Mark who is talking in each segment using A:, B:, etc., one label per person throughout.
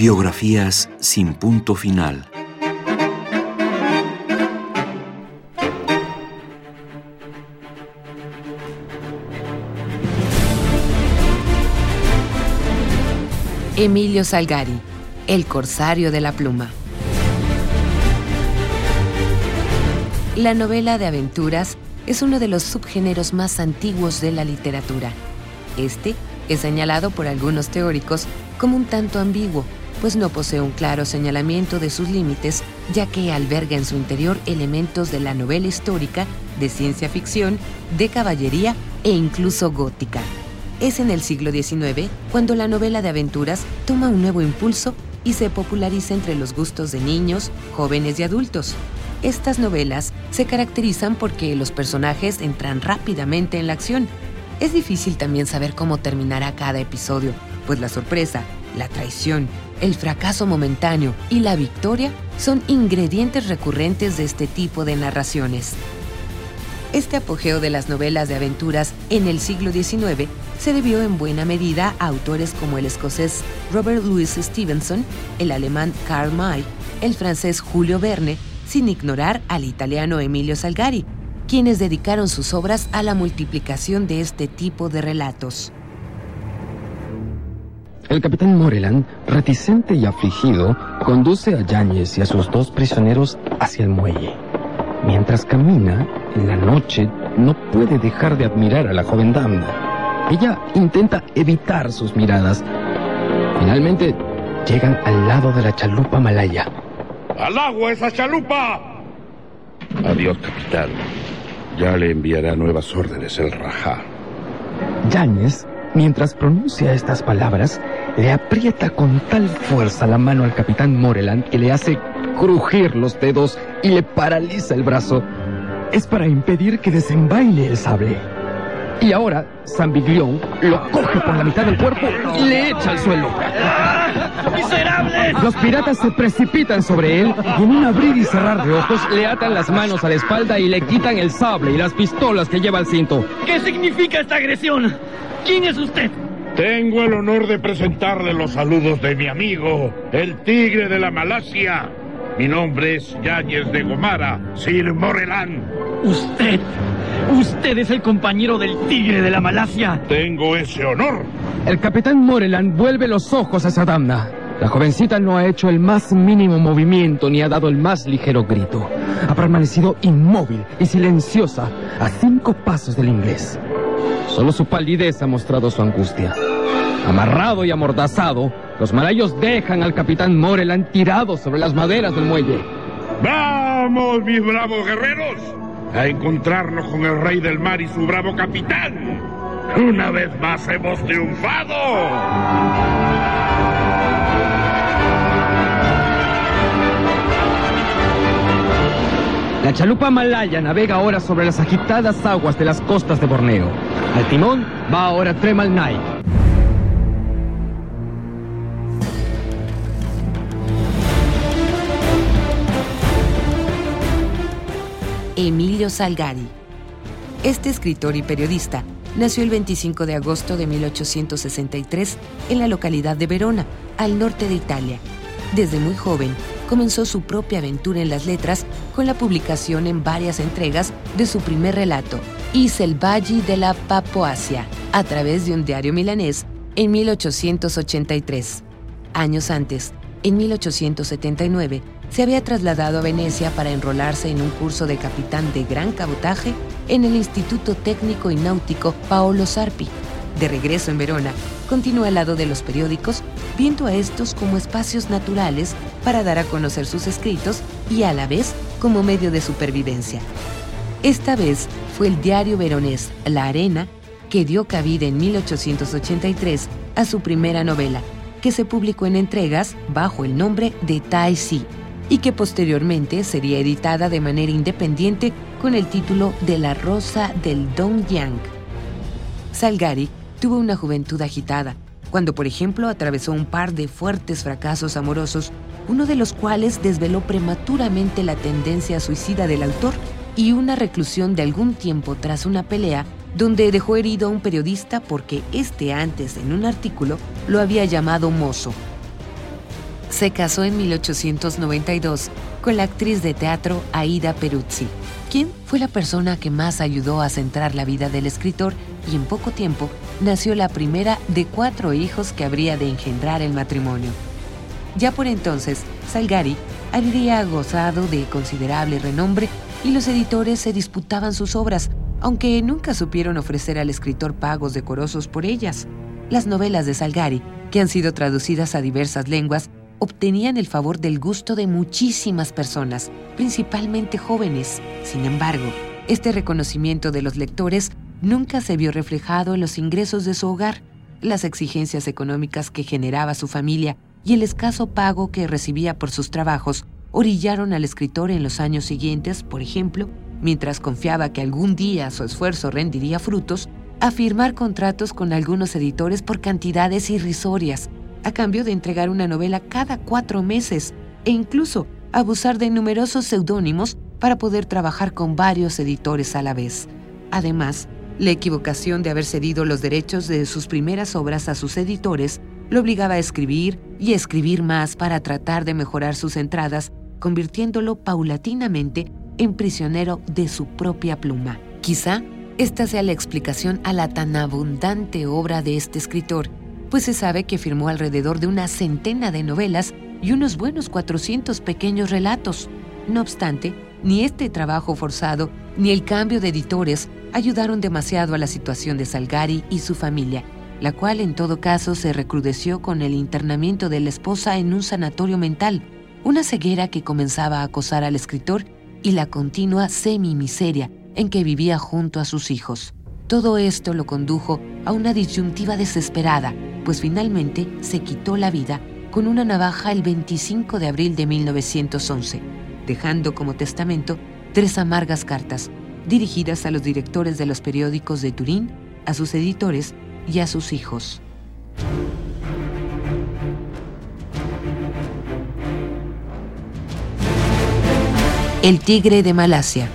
A: Biografías sin punto final.
B: Emilio Salgari, El Corsario de la Pluma. La novela de aventuras es uno de los subgéneros más antiguos de la literatura. Este es señalado por algunos teóricos como un tanto ambiguo, pues no posee un claro señalamiento de sus límites, ya que alberga en su interior elementos de la novela histórica, de ciencia ficción, de caballería e incluso gótica. Es en el siglo XIX cuando la novela de aventuras toma un nuevo impulso y se populariza entre los gustos de niños, jóvenes y adultos. Estas novelas se caracterizan porque los personajes entran rápidamente en la acción. Es difícil también saber cómo terminará cada episodio, pues la sorpresa, la traición, el fracaso momentáneo y la victoria son ingredientes recurrentes de este tipo de narraciones. Este apogeo de las novelas de aventuras en el siglo XIX se debió en buena medida a autores como el escocés Robert Louis Stevenson, el alemán Karl May, el francés Julio Verne, sin ignorar al italiano Emilio Salgari, quienes dedicaron sus obras a la multiplicación de este tipo de relatos.
C: El capitán Moreland, reticente y afligido, conduce a Yáñez y a sus dos prisioneros hacia el muelle. Mientras camina, en la noche, no puede dejar de admirar a la joven dama. Ella intenta evitar sus miradas. Finalmente, llegan al lado de la chalupa malaya.
D: ¡Al agua esa chalupa!
E: Adiós, capitán. Ya le enviará nuevas órdenes el Rajá.
C: Yáñez, mientras pronuncia estas palabras, le aprieta con tal fuerza la mano al capitán Moreland que le hace crujir los dedos y le paraliza el brazo. Es para impedir que desenvaine el sable. Y ahora, San Biglión lo coge por la mitad del cuerpo y le echa al suelo.
F: ¡Miserable!
C: Los piratas se precipitan sobre él y en un abrir y cerrar de ojos le atan las manos a la espalda y le quitan el sable y las pistolas que lleva al cinto.
F: ¿Qué significa esta agresión? ¿Quién es usted?
D: Tengo el honor de presentarle los saludos de mi amigo, el tigre de la Malasia. Mi nombre es Yáñez de Gomara, Sir Moreland.
F: Usted. Usted es el compañero del tigre de la Malasia.
D: Tengo ese honor.
C: El capitán Moreland vuelve los ojos a Sadamna. La jovencita no ha hecho el más mínimo movimiento ni ha dado el más ligero grito. Ha permanecido inmóvil y silenciosa a cinco pasos del inglés. Solo su palidez ha mostrado su angustia. Amarrado y amordazado, los malayos dejan al capitán Moreland tirado sobre las maderas del muelle.
D: ¡Vamos, mis bravos guerreros! A encontrarnos con el rey del mar y su bravo capitán. Una vez más hemos triunfado.
C: La chalupa malaya navega ahora sobre las agitadas aguas de las costas de Borneo. Al timón va ahora Tremal Naik.
B: Emilio Salgari. Este escritor y periodista nació el 25 de agosto de 1863 en la localidad de Verona, al norte de Italia. Desde muy joven comenzó su propia aventura en las letras con la publicación en varias entregas de su primer relato, I Selvaggi della Papuasia, a través de un diario milanés en 1883. Años antes, en 1879, se había trasladado a Venecia para enrolarse en un curso de capitán de gran cabotaje en el Instituto Técnico y Náutico Paolo Sarpi. De regreso en Verona, continúa al lado de los periódicos, viendo a estos como espacios naturales para dar a conocer sus escritos y a la vez como medio de supervivencia. Esta vez fue el diario veronés La Arena que dio cabida en 1883 a su primera novela, que se publicó en entregas bajo el nombre de Tai Si y que posteriormente sería editada de manera independiente con el título de La Rosa del Dong Yang. Salgari tuvo una juventud agitada, cuando por ejemplo atravesó un par de fuertes fracasos amorosos, uno de los cuales desveló prematuramente la tendencia suicida del autor y una reclusión de algún tiempo tras una pelea donde dejó herido a un periodista porque este antes en un artículo lo había llamado mozo. Se casó en 1892 con la actriz de teatro Aida Peruzzi, quien fue la persona que más ayudó a centrar la vida del escritor y en poco tiempo nació la primera de cuatro hijos que habría de engendrar el matrimonio. Ya por entonces, Salgari habría gozado de considerable renombre y los editores se disputaban sus obras, aunque nunca supieron ofrecer al escritor pagos decorosos por ellas. Las novelas de Salgari, que han sido traducidas a diversas lenguas, obtenían el favor del gusto de muchísimas personas, principalmente jóvenes. Sin embargo, este reconocimiento de los lectores nunca se vio reflejado en los ingresos de su hogar, las exigencias económicas que generaba su familia y el escaso pago que recibía por sus trabajos orillaron al escritor en los años siguientes, por ejemplo, mientras confiaba que algún día su esfuerzo rendiría frutos, a firmar contratos con algunos editores por cantidades irrisorias, a cambio de entregar una novela cada cuatro meses e incluso abusar de numerosos seudónimos para poder trabajar con varios editores a la vez. Además, la equivocación de haber cedido los derechos de sus primeras obras a sus editores lo obligaba a escribir y escribir más para tratar de mejorar sus entradas, convirtiéndolo paulatinamente en prisionero de su propia pluma. Quizá esta sea la explicación a la tan abundante obra de este escritor, pues se sabe que firmó alrededor de una centena de novelas y unos buenos 400 pequeños relatos. No obstante, ni este trabajo forzado ni el cambio de editores ayudaron demasiado a la situación de Salgari y su familia, la cual en todo caso se recrudeció con el internamiento de la esposa en un sanatorio mental, una ceguera que comenzaba a acosar al escritor y la continua semi-miseria en que vivía junto a sus hijos. Todo esto lo condujo a una disyuntiva desesperada, pues finalmente se quitó la vida con una navaja el 25 de abril de 1911, dejando como testamento tres amargas cartas dirigidas a los directores de los periódicos de Turín, a sus editores y a sus hijos. El tigre de Malasia.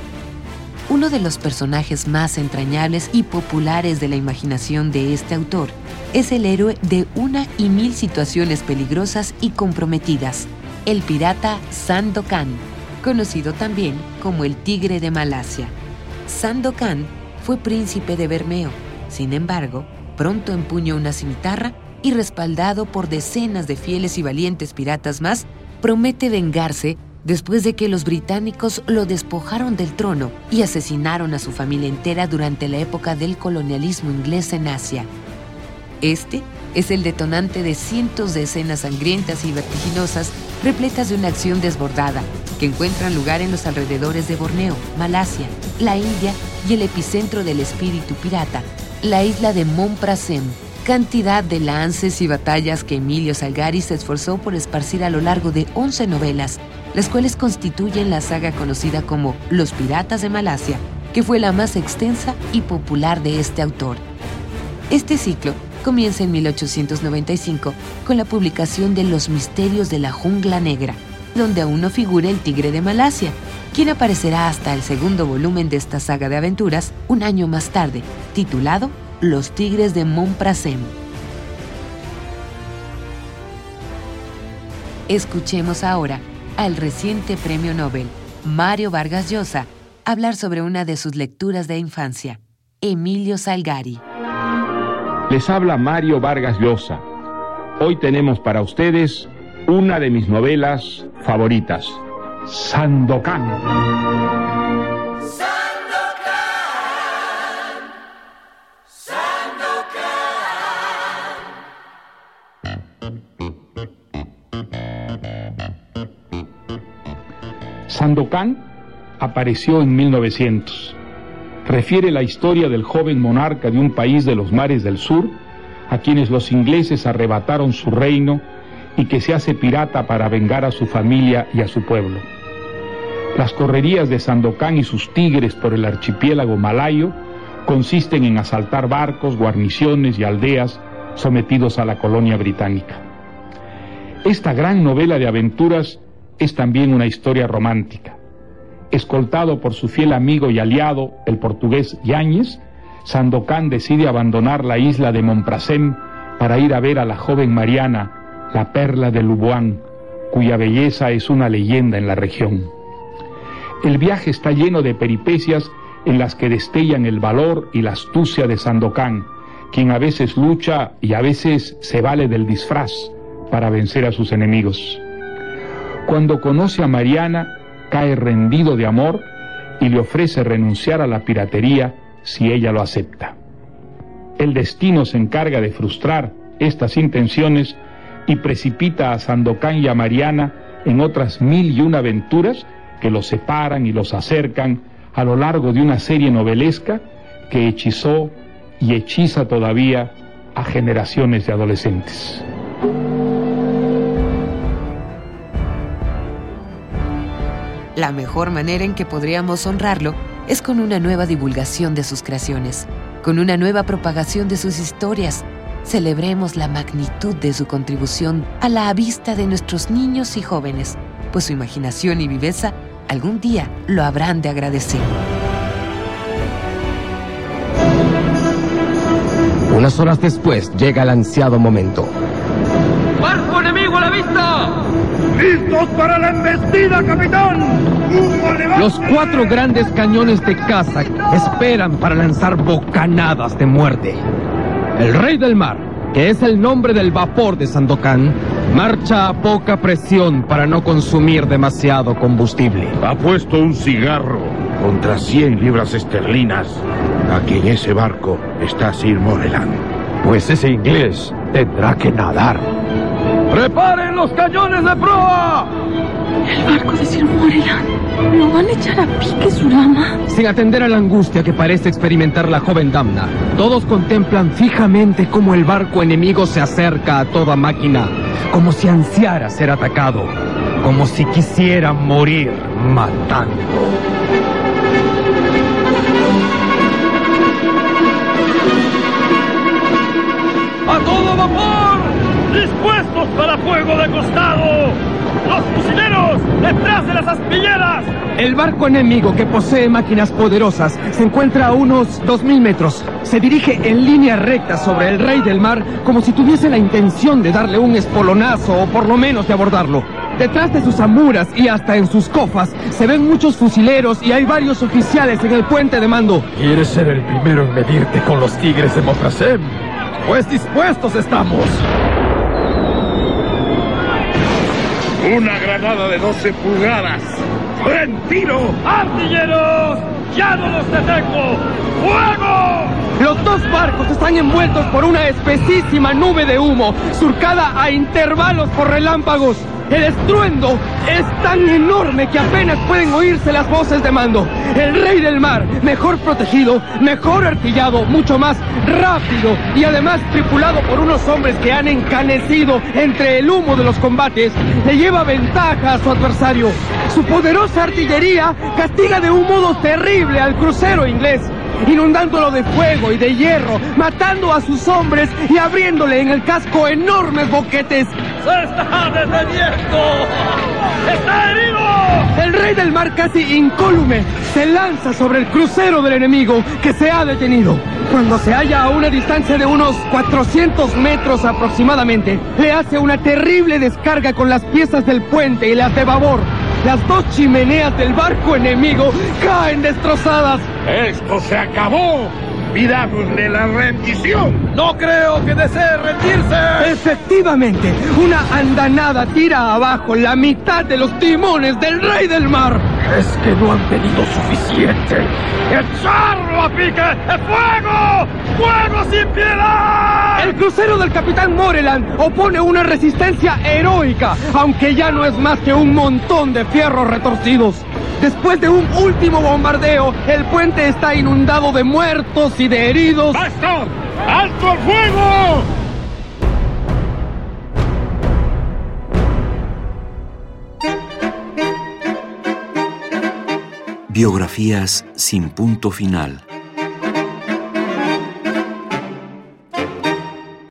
B: Uno de los personajes más entrañables y populares de la imaginación de este autor es el héroe de una y mil situaciones peligrosas y comprometidas, el pirata Sandokan, conocido también como el tigre de Malasia. Sandokan fue príncipe de Bermeo, sin embargo, pronto empuñó una cimitarra y respaldado por decenas de fieles y valientes piratas más, promete vengarse después de que los británicos lo despojaron del trono y asesinaron a su familia entera durante la época del colonialismo inglés en Asia. Este es el detonante de cientos de escenas sangrientas y vertiginosas repletas de una acción desbordada que encuentran lugar en los alrededores de Borneo, Malasia, la India y el epicentro del espíritu pirata, la isla de Monprasem, cantidad de lances y batallas que Emilio Salgari se esforzó por esparcir a lo largo de 11 novelas, las cuales constituyen la saga conocida como Los Piratas de Malasia, que fue la más extensa y popular de este autor. Este ciclo comienza en 1895 con la publicación de Los Misterios de la Jungla Negra, donde aún no figura el tigre de Malasia, quien aparecerá hasta el segundo volumen de esta saga de aventuras un año más tarde, titulado Los Tigres de Montprasem. Escuchemos ahora al reciente premio Nobel, Mario Vargas Llosa, hablar sobre una de sus lecturas de infancia, Emilio Salgari.
E: Les habla Mario Vargas Llosa. Hoy tenemos para ustedes una de mis novelas favoritas, Sandokan. Sandokan apareció en 1900. Refiere la historia del joven monarca de un país de los mares del sur, a quienes los ingleses arrebataron su reino y que se hace pirata para vengar a su familia y a su pueblo. Las correrías de Sandokan y sus tigres por el archipiélago malayo consisten en asaltar barcos, guarniciones y aldeas sometidos a la colonia británica. Esta gran novela de aventuras es también una historia romántica. Escoltado por su fiel amigo y aliado, el portugués Yáñez, Sandokan decide abandonar la isla de Monprasem para ir a ver a la joven Mariana, la perla de Lubuán, cuya belleza es una leyenda en la región. El viaje está lleno de peripecias en las que destellan el valor y la astucia de Sandokan, quien a veces lucha y a veces se vale del disfraz para vencer a sus enemigos. Cuando conoce a Mariana, cae rendido de amor y le ofrece renunciar a la piratería si ella lo acepta. El destino se encarga de frustrar estas intenciones y precipita a Sandokan y a Mariana en otras mil y una aventuras que los separan y los acercan a lo largo de una serie novelesca que hechizó y hechiza todavía a generaciones de adolescentes.
B: La mejor manera en que podríamos honrarlo es con una nueva divulgación de sus creaciones, con una nueva propagación de sus historias. Celebremos la magnitud de su contribución a la vista de nuestros niños y jóvenes, pues su imaginación y viveza algún día lo habrán de agradecer.
C: Unas horas después llega el ansiado momento.
F: ¡Barco enemigo a la vista!
D: ¡Listos para la embestida, capitán!
C: Los cuatro grandes cañones de caza esperan para lanzar bocanadas de muerte. El rey del mar, que es el nombre del vapor de Sandokan, marcha a poca presión para no consumir demasiado combustible.
D: Ha puesto un cigarro contra 100 libras esterlinas. Aquí en ese barco está Sir Moreland.
C: Pues ese inglés tendrá que nadar.
F: ¡Preparen los cañones de proa!
G: El barco de Sir Moreland. ¿Lo van a echar a pique, Surama?
C: Sin atender a la angustia que parece experimentar la joven Damna, todos contemplan fijamente cómo el barco enemigo se acerca a toda máquina, como si ansiara ser atacado, como si quisiera morir matando.
F: ¡A todo vapor! ¡Dispuestos para fuego de costado! ¡Los fusileros detrás de las aspilleras!
C: El barco enemigo que posee máquinas poderosas se encuentra a unos 2.000 metros. Se dirige en línea recta sobre el rey del mar como si tuviese la intención de darle un espolonazo o por lo menos de abordarlo. Detrás de sus amuras y hasta en sus cofas se ven muchos fusileros y hay varios oficiales en el puente de mando.
H: ¿Quieres ser el primero en medirte con los tigres de Motrasem? Pues dispuestos estamos.
D: Una granada de 12 pulgadas. ¡Buen tiro!
F: ¡Artilleros! ¡Ya no los detengo! ¡Fuego!
C: Los dos barcos están envueltos por una espesísima nube de humo, surcada a intervalos por relámpagos. El estruendo es tan enorme que apenas pueden oírse las voces de mando. El rey del mar, mejor protegido, mejor artillado, mucho más rápido y además tripulado por unos hombres que han encanecido entre el humo de los combates, le lleva ventaja a su adversario. Su poderosa artillería castiga de un modo terrible al crucero inglés inundándolo de fuego y de hierro, matando a sus hombres y abriéndole en el casco enormes boquetes.
F: ¡Se está deteniendo! ¡Está herido!
C: El rey del mar casi incólume se lanza sobre el crucero del enemigo que se ha detenido. Cuando se halla a una distancia de unos 400 metros aproximadamente, le hace una terrible descarga con las piezas del puente y las de babor. Las dos chimeneas del barco enemigo caen destrozadas.
D: ¡Esto se acabó! ¡Pidámosle la rendición!
F: ¡No creo que desee rendirse!
C: Efectivamente, una andanada tira abajo la mitad de los timones del rey del mar.
H: Es que no han tenido suficiente.
F: ¡Echarlo a pique! ¡Fuego! ¡Fuego sin piedad!
C: El crucero del capitán Moreland opone una resistencia heroica, aunque ya no es más que un montón de fierros retorcidos. Después de un último bombardeo, el puente está inundado de muertos y de heridos.
D: ¡Basta! ¡Alto el fuego!
A: Biografías sin punto final.